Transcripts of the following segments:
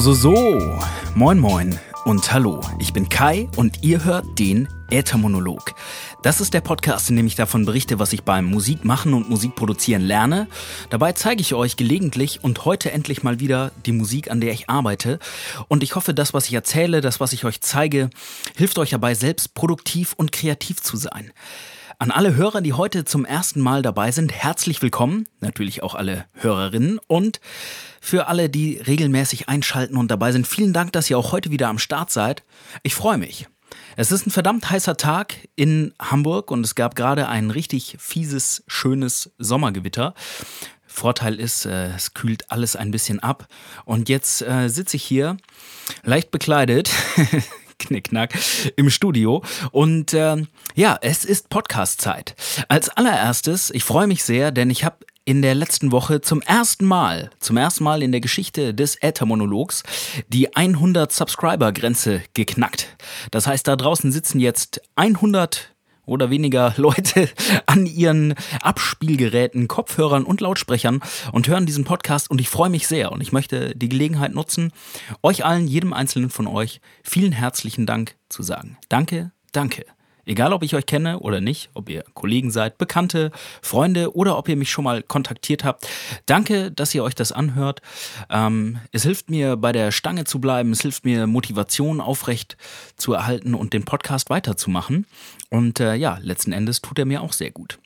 So, so. Moin, moin und hallo. Ich bin Kai und ihr hört den Äthermonolog. Das ist der Podcast, in dem ich davon berichte, was ich beim Musikmachen und Musikproduzieren lerne. Dabei zeige ich euch gelegentlich und heute endlich mal wieder die Musik, an der ich arbeite. Und ich hoffe, das, was ich erzähle, das, was ich euch zeige, hilft euch dabei, selbst produktiv und kreativ zu sein. An alle Hörer, die heute zum ersten Mal dabei sind, herzlich willkommen. Natürlich auch alle Hörerinnen und für alle, die regelmäßig einschalten und dabei sind, vielen Dank, dass ihr auch heute wieder am Start seid. Ich freue mich. Es ist ein verdammt heißer Tag in Hamburg und es gab gerade ein richtig fieses, schönes Sommergewitter. Vorteil ist, äh, es kühlt alles ein bisschen ab. Und jetzt äh, sitze ich hier, leicht bekleidet, Knickknack im Studio. Und äh, ja, es ist Podcast-Zeit. Als allererstes, ich freue mich sehr, denn ich habe in der letzten Woche zum ersten Mal, zum ersten Mal in der Geschichte des Äthermonologs die 100 Subscriber-Grenze geknackt. Das heißt, da draußen sitzen jetzt 100 oder weniger Leute an ihren Abspielgeräten, Kopfhörern und Lautsprechern und hören diesen Podcast und ich freue mich sehr und ich möchte die Gelegenheit nutzen, euch allen, jedem einzelnen von euch, vielen herzlichen Dank zu sagen. Danke, danke. Egal, ob ich euch kenne oder nicht, ob ihr Kollegen seid, Bekannte, Freunde oder ob ihr mich schon mal kontaktiert habt. Danke, dass ihr euch das anhört. Ähm, es hilft mir, bei der Stange zu bleiben. Es hilft mir, Motivation aufrecht zu erhalten und den Podcast weiterzumachen. Und äh, ja, letzten Endes tut er mir auch sehr gut.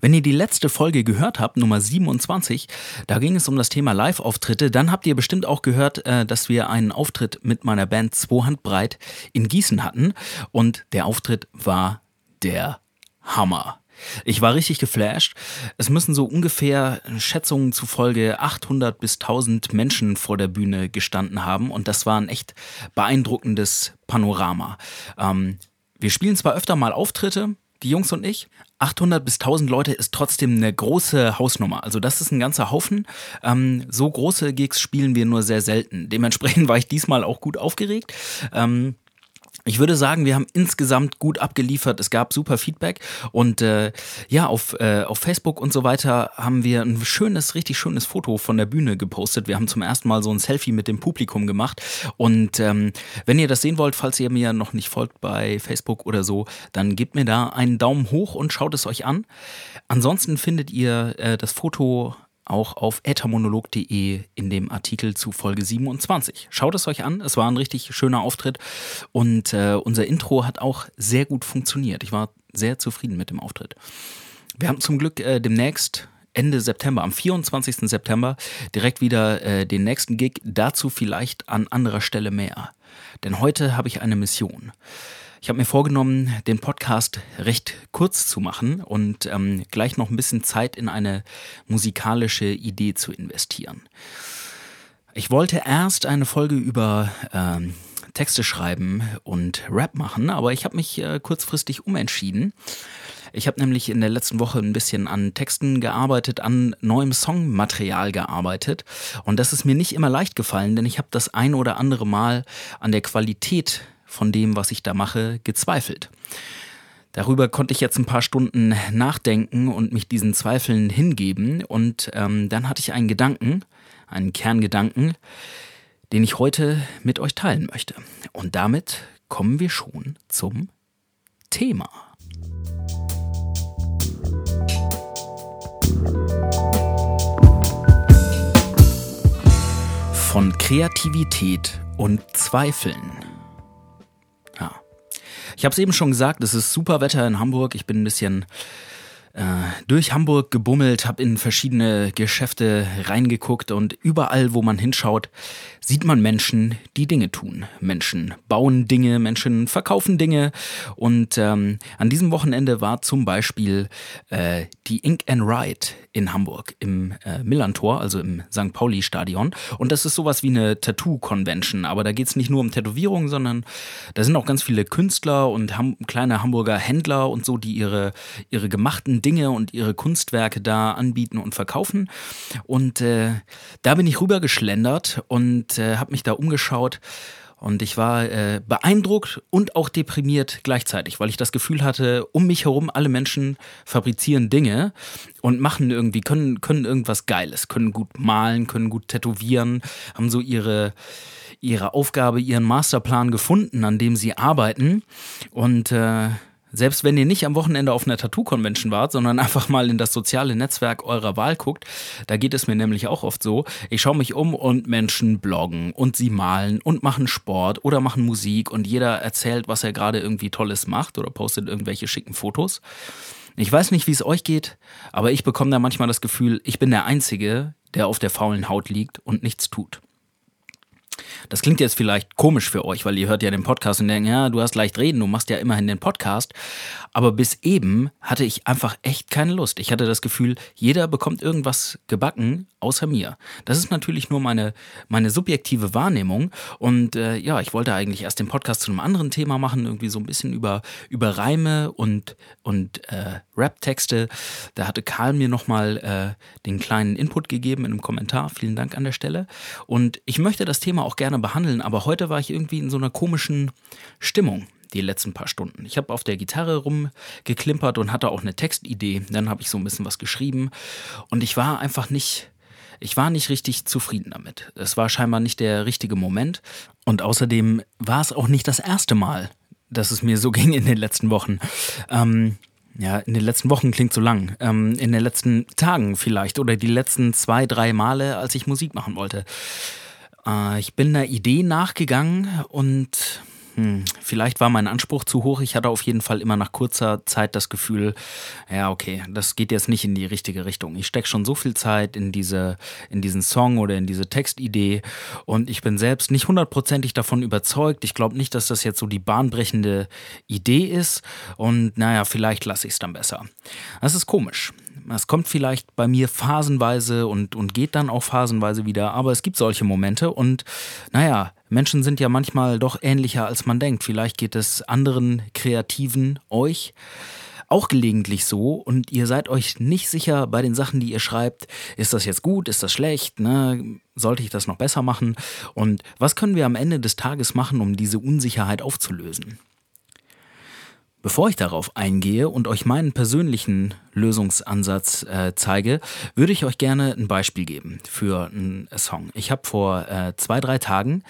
Wenn ihr die letzte Folge gehört habt, Nummer 27, da ging es um das Thema Live-Auftritte, dann habt ihr bestimmt auch gehört, äh, dass wir einen Auftritt mit meiner Band Zwohandbreit in Gießen hatten. Und der Auftritt war der Hammer. Ich war richtig geflasht. Es müssen so ungefähr Schätzungen zufolge 800 bis 1000 Menschen vor der Bühne gestanden haben und das war ein echt beeindruckendes Panorama. Ähm, wir spielen zwar öfter mal Auftritte, die Jungs und ich, 800 bis 1000 Leute ist trotzdem eine große Hausnummer. Also das ist ein ganzer Haufen. Ähm, so große Gigs spielen wir nur sehr selten. Dementsprechend war ich diesmal auch gut aufgeregt. Ähm, ich würde sagen, wir haben insgesamt gut abgeliefert. Es gab super Feedback und äh, ja, auf, äh, auf Facebook und so weiter haben wir ein schönes, richtig schönes Foto von der Bühne gepostet. Wir haben zum ersten Mal so ein Selfie mit dem Publikum gemacht und ähm, wenn ihr das sehen wollt, falls ihr mir noch nicht folgt bei Facebook oder so, dann gebt mir da einen Daumen hoch und schaut es euch an. Ansonsten findet ihr äh, das Foto auch auf ethermonolog.de in dem Artikel zu Folge 27. Schaut es euch an, es war ein richtig schöner Auftritt und äh, unser Intro hat auch sehr gut funktioniert. Ich war sehr zufrieden mit dem Auftritt. Wir haben zum Glück äh, demnächst Ende September, am 24. September, direkt wieder äh, den nächsten Gig. Dazu vielleicht an anderer Stelle mehr. Denn heute habe ich eine Mission. Ich habe mir vorgenommen, den Podcast recht kurz zu machen und ähm, gleich noch ein bisschen Zeit in eine musikalische Idee zu investieren. Ich wollte erst eine Folge über ähm, Texte schreiben und Rap machen, aber ich habe mich äh, kurzfristig umentschieden. Ich habe nämlich in der letzten Woche ein bisschen an Texten gearbeitet, an neuem Songmaterial gearbeitet. Und das ist mir nicht immer leicht gefallen, denn ich habe das ein oder andere Mal an der Qualität von dem, was ich da mache, gezweifelt. Darüber konnte ich jetzt ein paar Stunden nachdenken und mich diesen Zweifeln hingeben. Und ähm, dann hatte ich einen Gedanken, einen Kerngedanken, den ich heute mit euch teilen möchte. Und damit kommen wir schon zum Thema. Von Kreativität und Zweifeln. Ich habe es eben schon gesagt, es ist super Wetter in Hamburg. Ich bin ein bisschen äh, durch Hamburg gebummelt, habe in verschiedene Geschäfte reingeguckt und überall, wo man hinschaut, sieht man Menschen, die Dinge tun. Menschen bauen Dinge, Menschen verkaufen Dinge. Und ähm, an diesem Wochenende war zum Beispiel äh, die Ink and Ride in Hamburg im äh, Millantor, also im St. Pauli-Stadion. Und das ist sowas wie eine Tattoo-Convention. Aber da geht es nicht nur um Tätowierungen, sondern da sind auch ganz viele Künstler und ham kleine Hamburger Händler und so, die ihre, ihre gemachten Dinge und ihre Kunstwerke da anbieten und verkaufen. Und äh, da bin ich rübergeschlendert und äh, habe mich da umgeschaut Und ich war äh, beeindruckt und auch deprimiert gleichzeitig, weil ich das Gefühl hatte, um mich herum alle Menschen fabrizieren Dinge und machen irgendwie, können, können irgendwas Geiles, können gut malen, können gut tätowieren, haben so ihre, ihre Aufgabe, ihren Masterplan gefunden, an dem sie arbeiten. Und äh, selbst wenn ihr nicht am Wochenende auf einer Tattoo-Convention wart, sondern einfach mal in das soziale Netzwerk eurer Wahl guckt, da geht es mir nämlich auch oft so. Ich schaue mich um und Menschen bloggen und sie malen und machen Sport oder machen Musik und jeder erzählt, was er gerade irgendwie Tolles macht oder postet irgendwelche schicken Fotos. Ich weiß nicht, wie es euch geht, aber ich bekomme da manchmal das Gefühl, ich bin der Einzige, der auf der faulen Haut liegt und nichts tut. Das klingt jetzt vielleicht komisch für euch, weil ihr hört ja den Podcast und denkt, ja, du hast leicht reden, du machst ja immerhin den Podcast. Aber bis eben hatte ich einfach echt keine Lust. Ich hatte das Gefühl, jeder bekommt irgendwas gebacken, außer mir. Das ist natürlich nur meine, meine subjektive Wahrnehmung. Und äh, ja, ich wollte eigentlich erst den Podcast zu einem anderen Thema machen, irgendwie so ein bisschen über, über Reime und, und äh, Rap-Texte. Da hatte Karl mir nochmal äh, den kleinen Input gegeben in einem Kommentar. Vielen Dank an der Stelle. Und ich möchte das Thema auch gerne behandeln, aber heute war ich irgendwie in so einer komischen Stimmung die letzten paar Stunden. Ich habe auf der Gitarre rumgeklimpert und hatte auch eine Textidee. Dann habe ich so ein bisschen was geschrieben und ich war einfach nicht ich war nicht richtig zufrieden damit. Es war scheinbar nicht der richtige Moment. Und außerdem war es auch nicht das erste Mal, dass es mir so ging in den letzten Wochen. Ähm, ja, in den letzten Wochen klingt so lang. Ähm, in den letzten Tagen vielleicht oder die letzten zwei, drei Male, als ich Musik machen wollte. Äh, ich bin einer Idee nachgegangen und hm, vielleicht war mein Anspruch zu hoch. Ich hatte auf jeden Fall immer nach kurzer Zeit das Gefühl, ja, okay, das geht jetzt nicht in die richtige Richtung. Ich stecke schon so viel Zeit in diese, in diesen Song oder in diese Textidee und ich bin selbst nicht hundertprozentig davon überzeugt. Ich glaube nicht, dass das jetzt so die bahnbrechende Idee ist und naja, vielleicht lasse ich es dann besser. Das ist komisch. Es kommt vielleicht bei mir phasenweise und, und geht dann auch phasenweise wieder, aber es gibt solche Momente und naja, Menschen sind ja manchmal doch ähnlicher, als man denkt. Vielleicht geht es anderen Kreativen, euch, auch gelegentlich so und ihr seid euch nicht sicher bei den Sachen, die ihr schreibt, ist das jetzt gut, ist das schlecht, ne? sollte ich das noch besser machen und was können wir am Ende des Tages machen, um diese Unsicherheit aufzulösen? Bevor ich darauf eingehe und euch meinen persönlichen Lösungsansatz äh, zeige, würde ich euch gerne ein Beispiel geben für einen Song. Ich habe vor äh, zwei, drei Tagen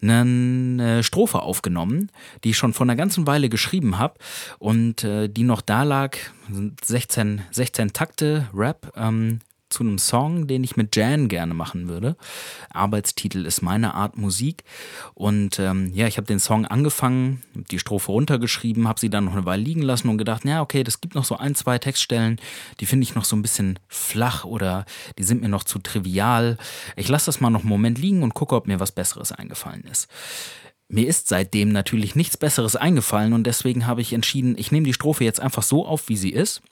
eine Strophe aufgenommen, die ich schon vor einer ganzen Weile geschrieben habe und äh, die noch da lag, 16, 16 Takte Rap, ähm, zu einem Song, den ich mit Jan gerne machen würde. Arbeitstitel ist meine Art Musik. Und ähm, ja, ich habe den Song angefangen, die Strophe runtergeschrieben, habe sie dann noch eine Weile liegen lassen und gedacht, ja, okay, das gibt noch so ein, zwei Textstellen, die finde ich noch so ein bisschen flach oder die sind mir noch zu trivial. Ich lasse das mal noch einen Moment liegen und gucke, ob mir was Besseres eingefallen ist. Mir ist seitdem natürlich nichts Besseres eingefallen und deswegen habe ich entschieden, ich nehme die Strophe jetzt einfach so auf, wie sie ist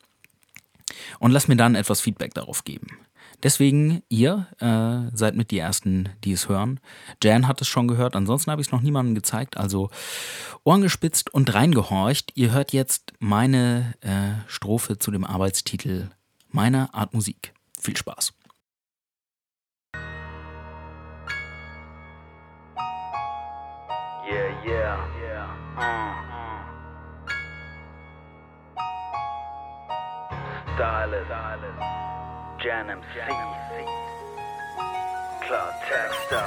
und lass mir dann etwas Feedback darauf geben. Deswegen, ihr äh, seid mit die Ersten, die es hören. Jan hat es schon gehört, ansonsten habe ich es noch niemandem gezeigt. Also Ohren gespitzt und reingehorcht. Ihr hört jetzt meine äh, Strophe zu dem Arbeitstitel meiner Art Musik. Viel Spaß. Stylist, Jan MC, Cloud Texter.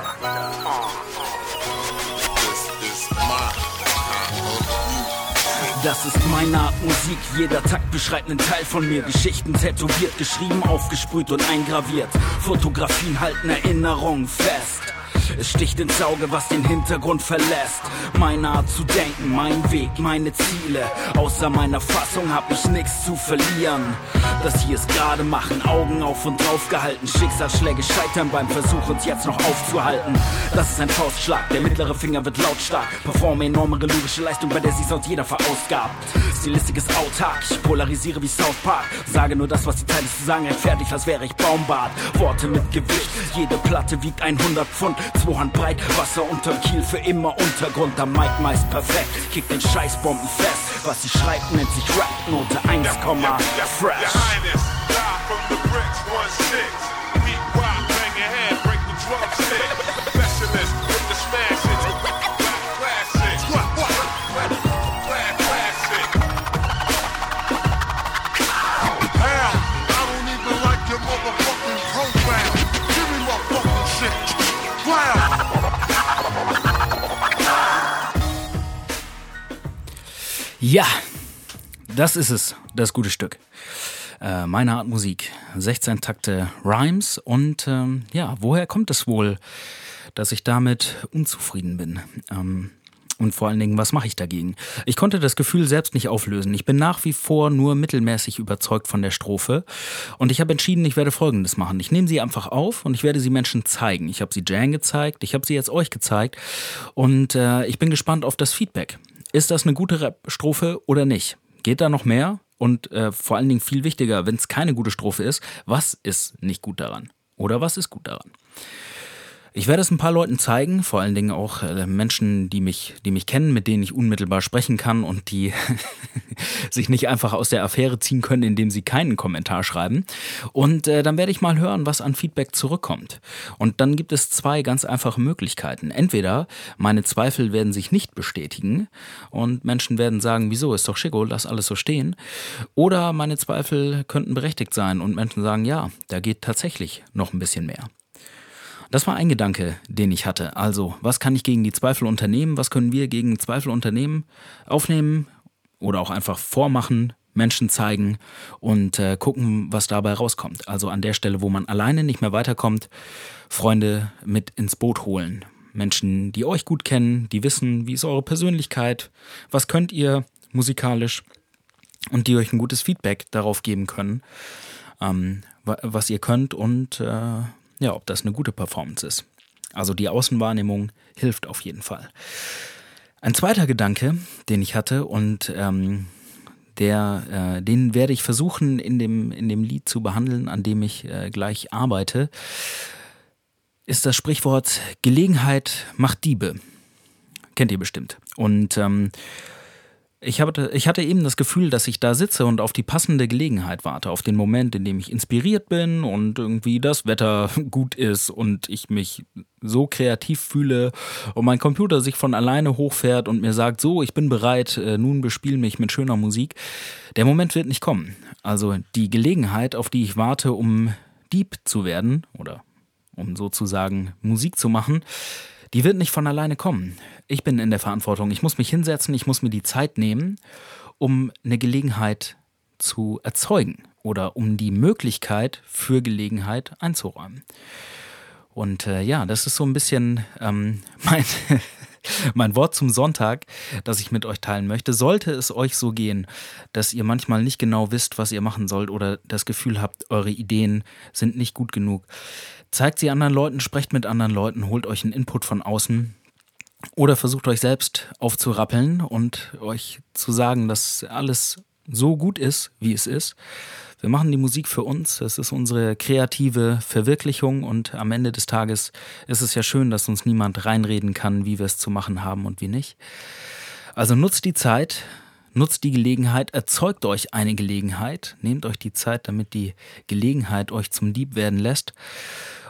Das ist meine Art Musik, jeder Takt beschreibt einen Teil von mir. Geschichten tätowiert, geschrieben, aufgesprüht und eingraviert. Fotografien halten Erinnerungen fest. Es sticht ins Auge, was den Hintergrund verlässt. Meine Art zu denken, mein Weg, meine Ziele. Außer meiner Fassung hab ich nichts zu verlieren. Das hier ist gerade machen, Augen auf und drauf gehalten. Schicksalsschläge scheitern beim Versuch, uns jetzt noch aufzuhalten. Das ist ein Faustschlag, der mittlere Finger wird lautstark. Performe enorme logische Leistung, bei der sich sonst jeder verausgabt. Stilistik ist autark, ich polarisiere wie South Park. Sage nur das, was die Zeit ist zu sagen, fertig, als wäre ich Baumbart. Worte mit Gewicht, jede Platte wiegt 100 Pfund. Zwei Hand breit, Wasser unterm Kiel für immer Untergrund. Am Mic meist perfekt, kick den Scheißbomben fest. Was sie schreibt, nennt sich Rap, Note 1, fresh. Ja, das ist es, das gute Stück. Äh, meine Art Musik. 16 Takte Rhymes und ähm, ja, woher kommt es wohl, dass ich damit unzufrieden bin? Ähm, und vor allen Dingen, was mache ich dagegen? Ich konnte das Gefühl selbst nicht auflösen. Ich bin nach wie vor nur mittelmäßig überzeugt von der Strophe. Und ich habe entschieden, ich werde Folgendes machen. Ich nehme sie einfach auf und ich werde sie Menschen zeigen. Ich habe sie Jan gezeigt, ich habe sie jetzt euch gezeigt. Und äh, ich bin gespannt auf das Feedback. Ist das eine gute Rap-Strophe oder nicht? Geht da noch mehr? Und äh, vor allen Dingen viel wichtiger, wenn es keine gute Strophe ist, was ist nicht gut daran? Oder was ist gut daran? Ich werde es ein paar Leuten zeigen, vor allen Dingen auch äh, Menschen, die mich, die mich kennen, mit denen ich unmittelbar sprechen kann und die sich nicht einfach aus der Affäre ziehen können, indem sie keinen Kommentar schreiben. Und äh, dann werde ich mal hören, was an Feedback zurückkommt. Und dann gibt es zwei ganz einfache Möglichkeiten. Entweder meine Zweifel werden sich nicht bestätigen und Menschen werden sagen, wieso ist doch schicko, lass alles so stehen. Oder meine Zweifel könnten berechtigt sein und Menschen sagen, ja, da geht tatsächlich noch ein bisschen mehr. Das war ein Gedanke, den ich hatte. Also, was kann ich gegen die Zweifel unternehmen? Was können wir gegen Zweifel unternehmen? Aufnehmen oder auch einfach vormachen, Menschen zeigen und äh, gucken, was dabei rauskommt. Also an der Stelle, wo man alleine nicht mehr weiterkommt, Freunde mit ins Boot holen. Menschen, die euch gut kennen, die wissen, wie ist eure Persönlichkeit, was könnt ihr musikalisch und die euch ein gutes Feedback darauf geben können, ähm, was ihr könnt und äh, ja, ob das eine gute Performance ist. Also die Außenwahrnehmung hilft auf jeden Fall. Ein zweiter Gedanke, den ich hatte und ähm, der, äh, den werde ich versuchen in dem, in dem Lied zu behandeln, an dem ich äh, gleich arbeite, ist das Sprichwort Gelegenheit macht Diebe. Kennt ihr bestimmt. Und ähm, ich, hatte, ich hatte eben das Gefühl, dass ich da sitze und auf die passende Gelegenheit warte, auf den Moment, in dem ich inspiriert bin und irgendwie das Wetter gut ist und ich mich so kreativ fühle und mein Computer sich von alleine hochfährt und mir sagt, so, ich bin bereit, äh, nun bespiel mich mit schöner Musik. Der Moment wird nicht kommen. Also die Gelegenheit, auf die ich warte, um Dieb zu werden oder um sozusagen Musik zu machen, die wird nicht von alleine kommen. Ich bin in der Verantwortung. Ich muss mich hinsetzen, ich muss mir die Zeit nehmen, um eine Gelegenheit zu erzeugen oder um die Möglichkeit für Gelegenheit einzuräumen. Und äh, ja, das ist so ein bisschen ähm, mein, mein Wort zum Sonntag, das ich mit euch teilen möchte. Sollte es euch so gehen, dass ihr manchmal nicht genau wisst, was ihr machen sollt oder das Gefühl habt, eure Ideen sind nicht gut genug, zeigt sie anderen Leuten, sprecht mit anderen Leuten, holt euch einen Input von außen oder versucht euch selbst aufzurappeln und euch zu sagen, dass alles so gut ist, wie es ist. Wir machen die Musik für uns, es ist unsere kreative Verwirklichung und am Ende des Tages ist es ja schön, dass uns niemand reinreden kann, wie wir es zu machen haben und wie nicht. Also nutzt die Zeit, nutzt die Gelegenheit, erzeugt euch eine Gelegenheit, nehmt euch die Zeit, damit die Gelegenheit euch zum Dieb werden lässt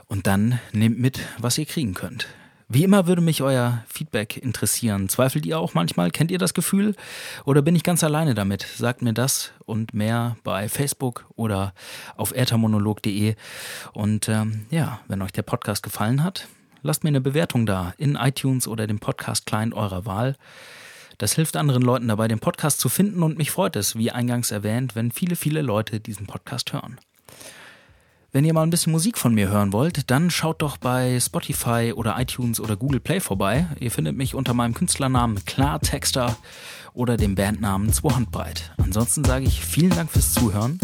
und dann nehmt mit, was ihr kriegen könnt. Wie immer würde mich euer Feedback interessieren. Zweifelt ihr auch manchmal? Kennt ihr das Gefühl? Oder bin ich ganz alleine damit? Sagt mir das und mehr bei Facebook oder auf äthermonolog.de. Und ähm, ja, wenn euch der Podcast gefallen hat, lasst mir eine Bewertung da in iTunes oder dem Podcast-Client eurer Wahl. Das hilft anderen Leuten dabei, den Podcast zu finden und mich freut es, wie eingangs erwähnt, wenn viele, viele Leute diesen Podcast hören. Wenn ihr mal ein bisschen Musik von mir hören wollt, dann schaut doch bei Spotify oder iTunes oder Google Play vorbei. Ihr findet mich unter meinem Künstlernamen Klartexter oder dem Bandnamen Zwohandbreit. Ansonsten sage ich vielen Dank fürs Zuhören.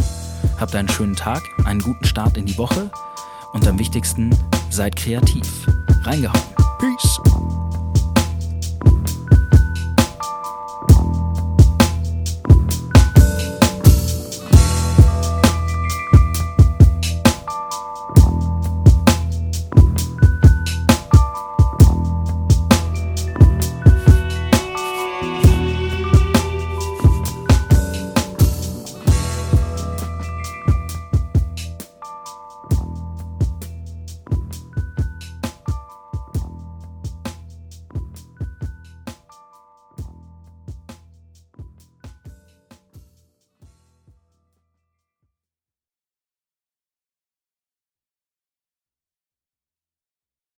Habt einen schönen Tag, einen guten Start in die Woche und am wichtigsten, seid kreativ. Reingehauen. Peace.